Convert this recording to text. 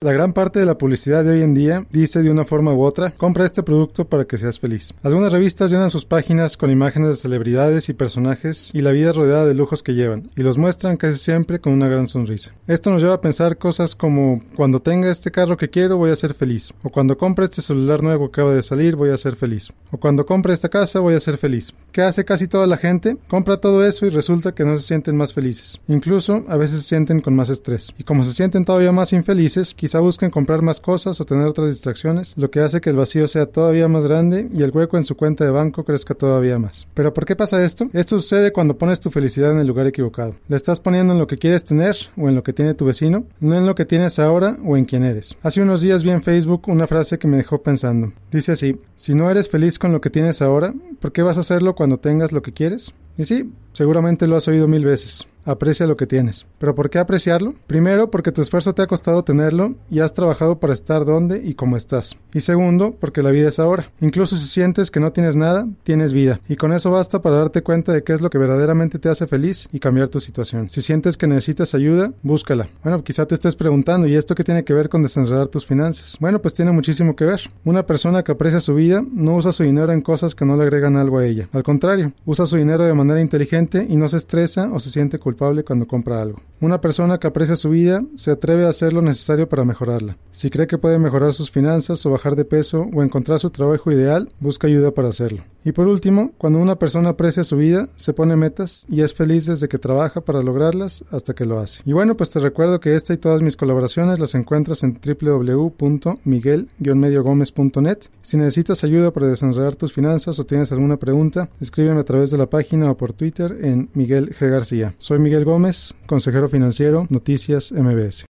La gran parte de la publicidad de hoy en día dice de una forma u otra, compra este producto para que seas feliz. Algunas revistas llenan sus páginas con imágenes de celebridades y personajes y la vida rodeada de lujos que llevan, y los muestran casi siempre con una gran sonrisa. Esto nos lleva a pensar cosas como cuando tenga este carro que quiero voy a ser feliz, o cuando compre este celular nuevo que acaba de salir voy a ser feliz, o cuando compre esta casa voy a ser feliz. ¿Qué hace casi toda la gente? Compra todo eso y resulta que no se sienten más felices. Incluso a veces se sienten con más estrés. Y como se sienten todavía más infelices, quizá busquen comprar más cosas o tener otras distracciones, lo que hace que el vacío sea todavía más grande y el hueco en su cuenta de banco crezca todavía más. ¿Pero por qué pasa esto? Esto sucede cuando pones tu felicidad en el lugar equivocado. La estás poniendo en lo que quieres tener o en lo que tiene tu vecino, no en lo que tienes ahora o en quién eres. Hace unos días vi en Facebook una frase que me dejó pensando. Dice así, si no eres feliz con lo que tienes ahora, ¿por qué vas a hacerlo cuando tengas lo que quieres? Y sí, seguramente lo has oído mil veces aprecia lo que tienes. ¿Pero por qué apreciarlo? Primero, porque tu esfuerzo te ha costado tenerlo y has trabajado para estar donde y cómo estás. Y segundo, porque la vida es ahora. Incluso si sientes que no tienes nada, tienes vida. Y con eso basta para darte cuenta de qué es lo que verdaderamente te hace feliz y cambiar tu situación. Si sientes que necesitas ayuda, búscala. Bueno, quizá te estés preguntando, ¿y esto qué tiene que ver con desenredar tus finanzas? Bueno, pues tiene muchísimo que ver. Una persona que aprecia su vida no usa su dinero en cosas que no le agregan algo a ella. Al contrario, usa su dinero de manera inteligente y no se estresa o se siente culpable cuando compra algo. Una persona que aprecia su vida se atreve a hacer lo necesario para mejorarla. Si cree que puede mejorar sus finanzas o bajar de peso o encontrar su trabajo ideal, busca ayuda para hacerlo. Y por último, cuando una persona aprecia su vida, se pone metas y es feliz desde que trabaja para lograrlas hasta que lo hace. Y bueno, pues te recuerdo que esta y todas mis colaboraciones las encuentras en www.miguel-gomez.net. Si necesitas ayuda para desenredar tus finanzas o tienes alguna pregunta, escríbeme a través de la página o por Twitter en Miguel G. García. Soy Miguel Gómez, consejero financiero, Noticias MBS.